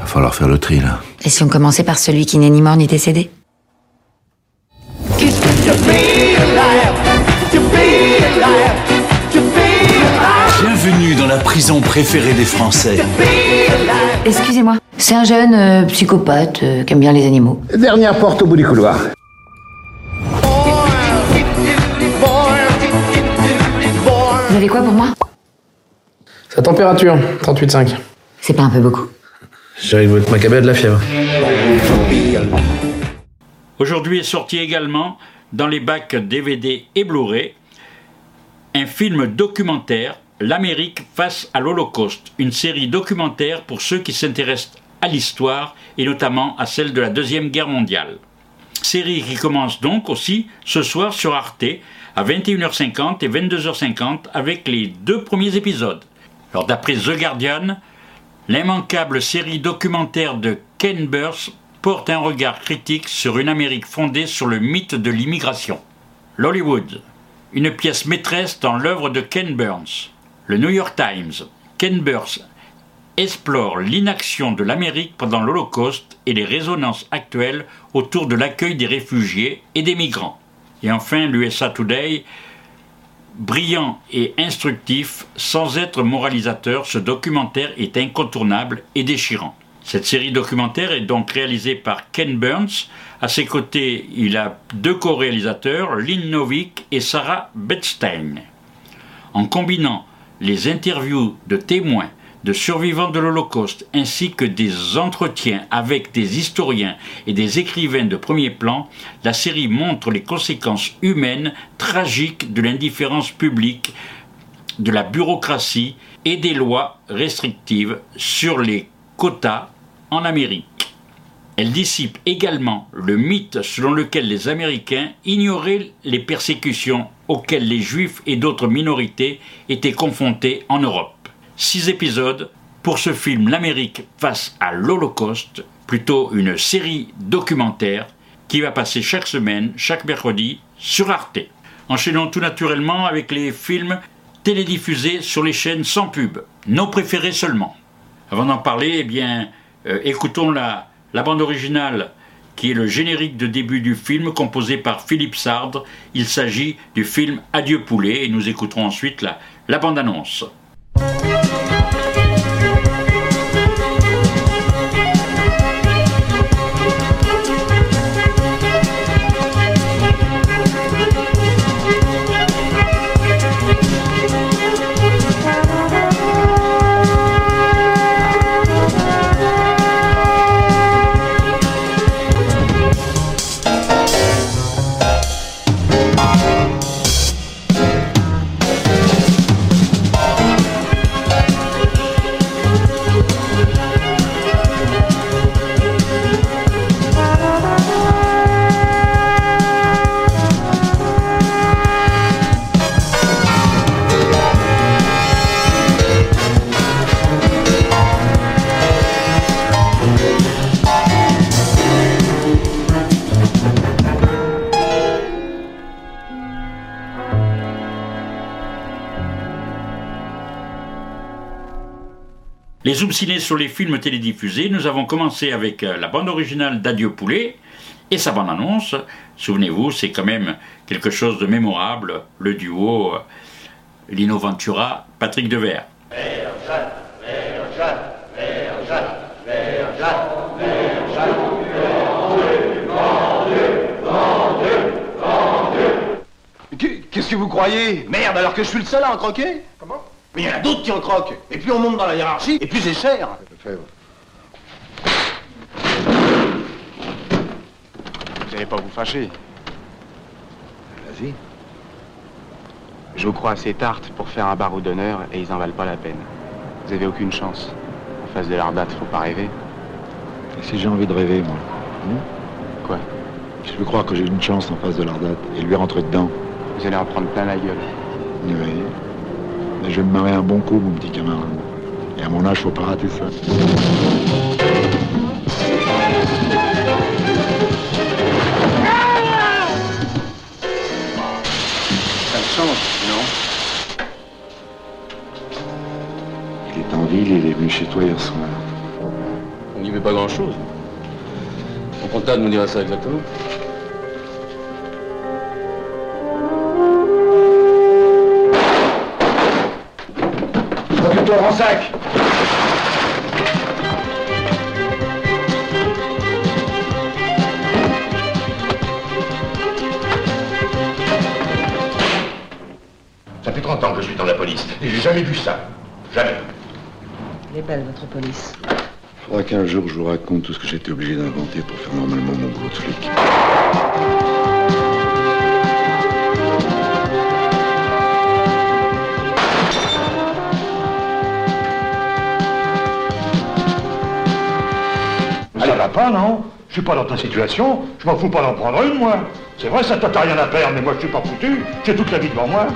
[SPEAKER 17] Va falloir faire le tri là.
[SPEAKER 23] Et si on commençait par celui qui n'est ni mort ni décédé
[SPEAKER 8] Bienvenue dans la prison préférée des Français.
[SPEAKER 23] Excusez-moi. C'est un jeune euh, psychopathe euh, qui aime bien les animaux.
[SPEAKER 17] Dernière porte au bout du couloir.
[SPEAKER 23] Avez quoi pour moi
[SPEAKER 22] Sa température, 38,5.
[SPEAKER 23] C'est pas un peu beaucoup
[SPEAKER 22] J'arrive votre macabé de la fièvre.
[SPEAKER 2] Aujourd'hui est sorti également dans les bacs DVD et Blu-ray un film documentaire, L'Amérique face à l'Holocauste, une série documentaire pour ceux qui s'intéressent à l'histoire et notamment à celle de la Deuxième Guerre mondiale. Série qui commence donc aussi ce soir sur Arte à 21h50 et 22h50 avec les deux premiers épisodes. Alors d'après The Guardian, l'immanquable série documentaire de Ken Burns porte un regard critique sur une Amérique fondée sur le mythe de l'immigration. L'Hollywood, une pièce maîtresse dans l'œuvre de Ken Burns. Le New York Times, Ken Burns explore l'inaction de l'Amérique pendant l'Holocauste et les résonances actuelles autour de l'accueil des réfugiés et des migrants. Et enfin, l'USA Today, brillant et instructif, sans être moralisateur, ce documentaire est incontournable et déchirant. Cette série documentaire est donc réalisée par Ken Burns. À ses côtés, il a deux co-réalisateurs, Lynn Novick et Sarah Bedstein. En combinant les interviews de témoins, de survivants de l'Holocauste, ainsi que des entretiens avec des historiens et des écrivains de premier plan, la série montre les conséquences humaines tragiques de l'indifférence publique, de la bureaucratie et des lois restrictives sur les quotas en Amérique. Elle dissipe également le mythe selon lequel les Américains ignoraient les persécutions auxquelles les Juifs et d'autres minorités étaient confrontés en Europe. Six épisodes pour ce film L'Amérique face à l'Holocauste, plutôt une série documentaire qui va passer chaque semaine, chaque mercredi, sur Arte. Enchaînons tout naturellement avec les films télédiffusés sur les chaînes sans pub, nos préférés seulement. Avant d'en parler, eh bien, euh, écoutons la, bande originale qui est le générique de début du film composé par Philippe Sardre. Il s'agit du film Adieu poulet et nous écouterons ensuite la, la bande-annonce. Les zooms ciné sur les films télédiffusés, nous avons commencé avec euh, la bande originale d'Adieu Poulet et sa bande-annonce. Souvenez-vous, c'est quand même quelque chose de mémorable, le duo euh, Lino Ventura, Patrick Devers.
[SPEAKER 24] Qu'est-ce que vous croyez? Merde, alors que je suis le seul à en croquer? Comment? Mais il y en a d'autres qui en croquent. Et plus on monte dans la hiérarchie, et plus c'est cher.
[SPEAKER 25] Vous n'allez pas vous fâcher.
[SPEAKER 24] Vas-y.
[SPEAKER 25] Je vous crois assez tarte pour faire un barreau d'honneur et ils en valent pas la peine. Vous avez aucune chance. En face de leur date, faut pas rêver.
[SPEAKER 26] Et si j'ai envie de rêver, moi
[SPEAKER 25] Quoi?
[SPEAKER 26] Je peux croire que j'ai une chance en face de l'Ardate et lui rentrer dedans.
[SPEAKER 25] Vous allez en prendre plein la gueule.
[SPEAKER 26] Oui. Mais je vais me marrer un bon coup, mon petit camarade. Et à mon âge, faut pas rater ça.
[SPEAKER 25] Ça change, non?
[SPEAKER 26] Il est en ville, il est venu chez toi hier soir.
[SPEAKER 27] On n'y met pas grand-chose. Mon comptable nous dira ça exactement.
[SPEAKER 17] Ça fait 30 ans que je suis dans la police et j'ai jamais vu ça. Jamais.
[SPEAKER 28] Elle est belle, votre police.
[SPEAKER 26] Faudra qu'un jour je vous raconte tout ce que j'étais obligé d'inventer pour faire normalement mon boulot de flic. Pas, non Je suis pas dans ta situation, je m'en fous pas d'en prendre une, moi. C'est vrai, ça t'as rien à perdre, mais moi je suis pas foutu, j'ai toute la vie devant moi.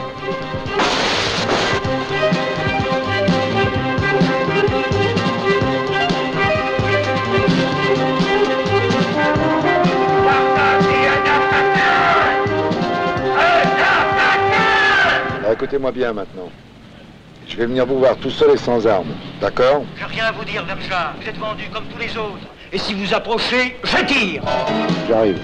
[SPEAKER 17] Alors, Écoutez-moi bien maintenant. Je vais venir vous voir tout seul et sans armes, d'accord?
[SPEAKER 4] J'ai rien à vous dire, Verja. Vous êtes vendu comme tous les autres. Et si vous approchez, je tire
[SPEAKER 17] J'arrive.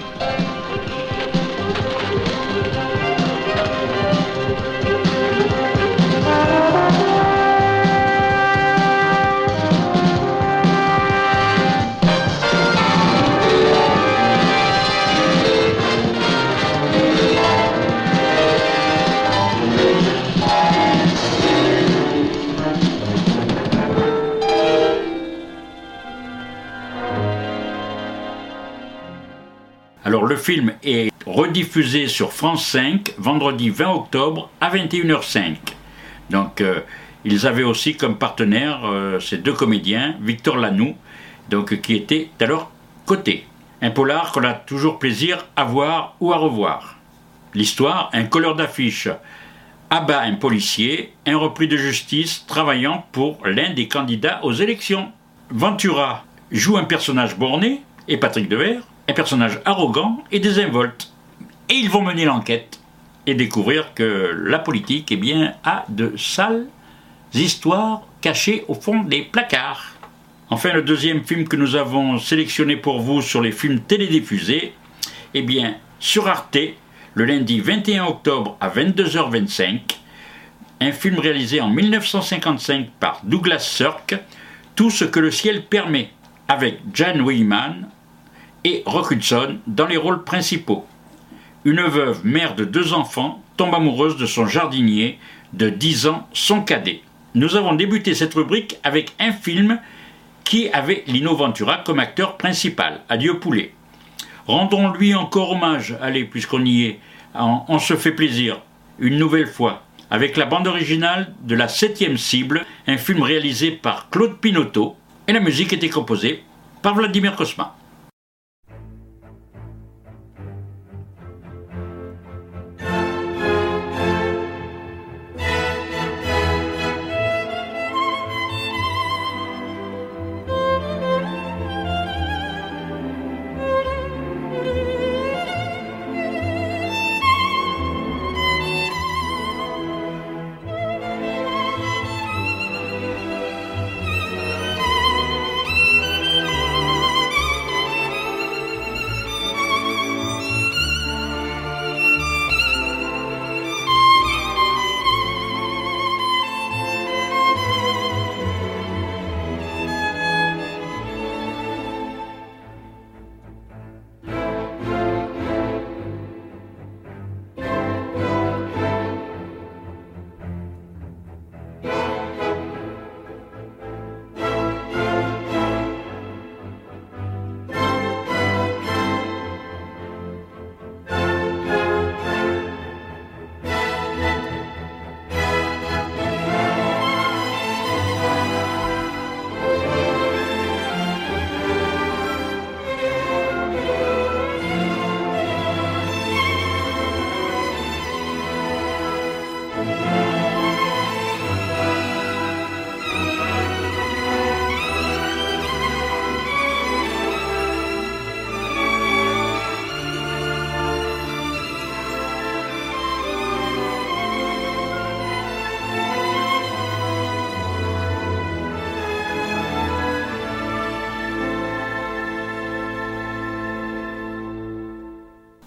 [SPEAKER 2] Alors le film est rediffusé sur France 5 vendredi 20 octobre à 21h05. Donc euh, ils avaient aussi comme partenaire euh, ces deux comédiens, Victor Lanoux, qui était à leur côté. Un polar qu'on a toujours plaisir à voir ou à revoir. L'histoire, un colleur d'affiche abat un policier, un repris de justice travaillant pour l'un des candidats aux élections. Ventura joue un personnage borné, et Patrick Devers, un personnage arrogant et désinvolte. Et ils vont mener l'enquête et découvrir que la politique eh bien, a de sales histoires cachées au fond des placards. Enfin, le deuxième film que nous avons sélectionné pour vous sur les films télédiffusés, eh bien, sur Arte, le lundi 21 octobre à 22h25, un film réalisé en 1955 par Douglas Sirk, Tout ce que le ciel permet, avec Jan Weyman et Rock Hudson dans les rôles principaux. Une veuve, mère de deux enfants, tombe amoureuse de son jardinier de 10 ans, son cadet. Nous avons débuté cette rubrique avec un film qui avait Lino Ventura comme acteur principal, Adieu Poulet. Rendons-lui encore hommage, allez, puisqu'on y est, on, on se fait plaisir, une nouvelle fois, avec la bande originale de La Septième Cible, un film réalisé par Claude Pinotto, et la musique était composée par Vladimir Kosma.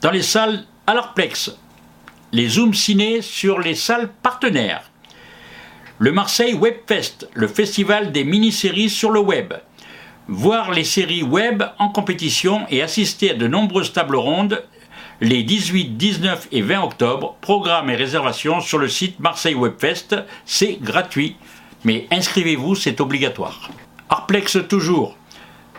[SPEAKER 2] Dans les salles Alarplex, les Zoom Ciné sur les salles partenaires, le Marseille Webfest, le festival des mini-séries sur le web, voir les séries web en compétition et assister à de nombreuses tables rondes les 18, 19 et 20 octobre, programmes et réservations sur le site Marseille Webfest, c'est gratuit, mais inscrivez-vous, c'est obligatoire. Arplex toujours.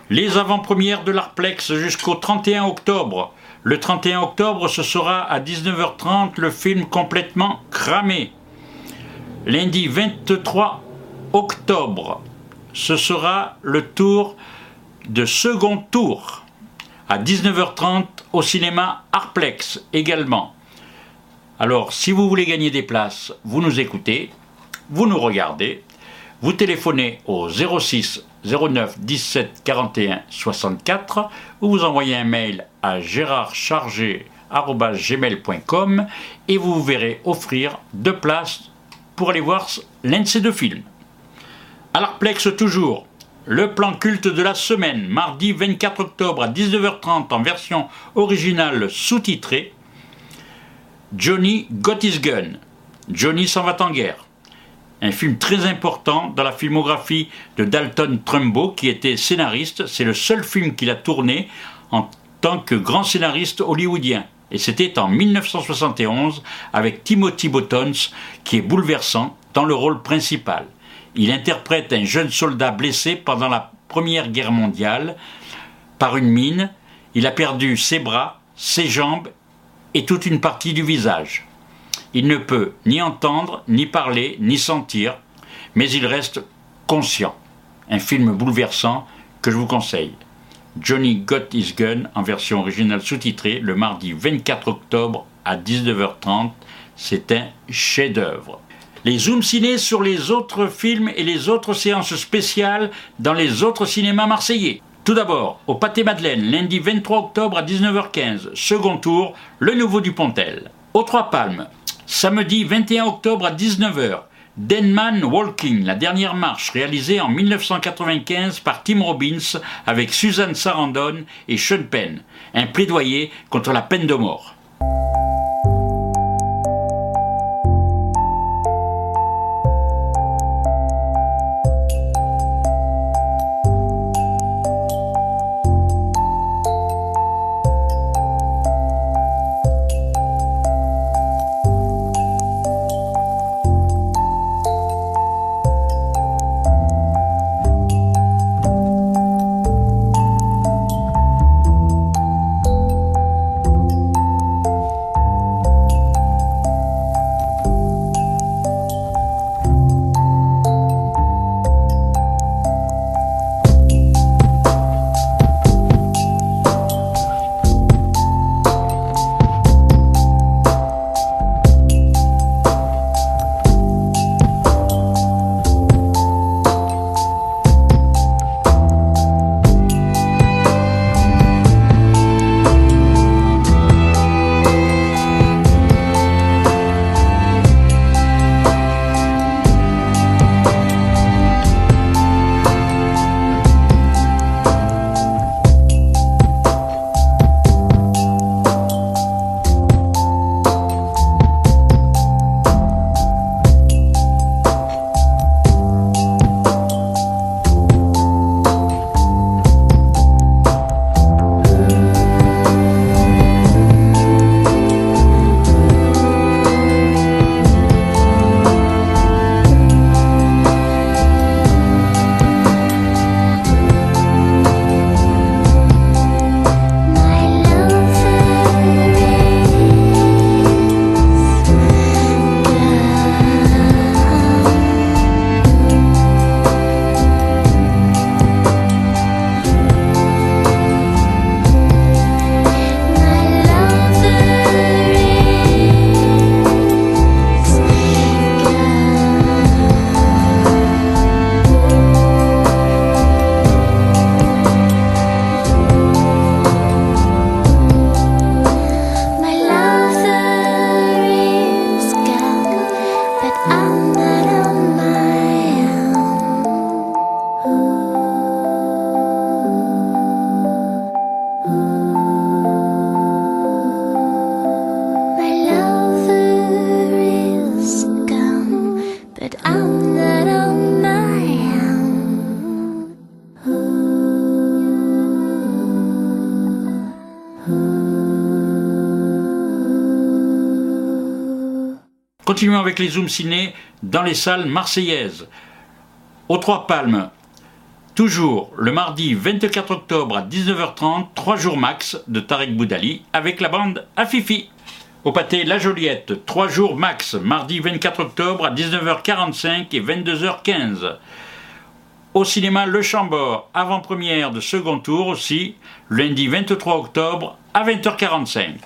[SPEAKER 2] Les avant-premières de l'Arplex jusqu'au 31 octobre. Le 31 octobre, ce sera à 19h30 le film complètement cramé. Lundi 23 octobre, ce sera le tour de Second Tour à 19h30 au cinéma Arplex également. Alors, si vous voulez gagner des places, vous nous écoutez, vous nous regardez, vous téléphonez au 06 09 17 41 64 ou vous envoyez un mail à gérardchargé.gmail.com et vous vous verrez offrir deux places pour aller voir l'un de ces deux films. À l'Arplex toujours, le plan culte de la semaine, mardi 24 octobre à 19h30 en version originale sous-titrée, Johnny Got His Gun. Johnny s'en va en guerre. Un film très important dans la filmographie de Dalton Trumbo, qui était scénariste. C'est le seul film qu'il a tourné en tant que grand scénariste hollywoodien. Et c'était en 1971 avec Timothy Bottoms, qui est bouleversant dans le rôle principal. Il interprète un jeune soldat blessé pendant la Première Guerre mondiale par une mine. Il a perdu ses bras, ses jambes et toute une partie du visage. Il ne peut ni entendre, ni parler, ni sentir, mais il reste conscient. Un film bouleversant que je vous conseille. Johnny Got His Gun en version originale sous-titrée le mardi 24 octobre à 19h30. C'est un chef-d'œuvre. Les zooms ciné sur les autres films et les autres séances spéciales dans les autres cinémas marseillais. Tout d'abord, au Pâté Madeleine, lundi 23 octobre à 19h15, second tour, le nouveau du Pontel. Aux Trois Palmes, samedi 21 octobre à 19h, Denman Walking, la dernière marche réalisée en 1995 par Tim Robbins avec Suzanne Sarandon et Sean Penn, un plaidoyer contre la peine de mort. Continuons avec les zooms ciné dans les salles marseillaises. Aux Trois Palmes, toujours le mardi 24 octobre à 19h30, 3 jours max de Tarek Boudali avec la bande Afifi. Au pâté La Joliette, 3 jours max, mardi 24 octobre à 19h45 et 22h15. Au cinéma Le Chambord, avant-première de second tour aussi, lundi 23 octobre à 20h45.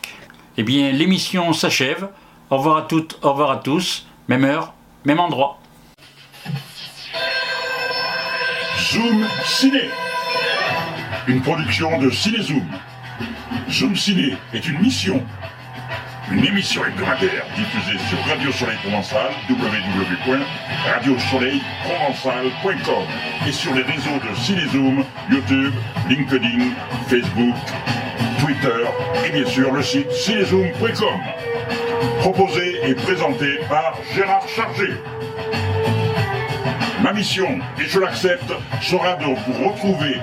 [SPEAKER 2] Eh bien, l'émission s'achève. Au revoir à toutes, au revoir à tous. Même heure, même endroit.
[SPEAKER 1] Zoom Ciné. Une production de Cinézoom. Zoom Ciné est une mission. Une émission hebdomadaire diffusée sur Radio Soleil Provençal, www.radiosoleilprovençal.com et sur les réseaux de Cinézoom, YouTube, LinkedIn, Facebook, Twitter et bien sûr le site cinézoom.com. Proposé et présenté par Gérard Chargé. Ma mission, et je l'accepte, sera de vous retrouver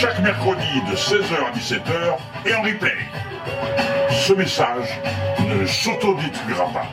[SPEAKER 1] chaque mercredi de 16h à 17h et en replay. Ce message ne s'autodétruira pas.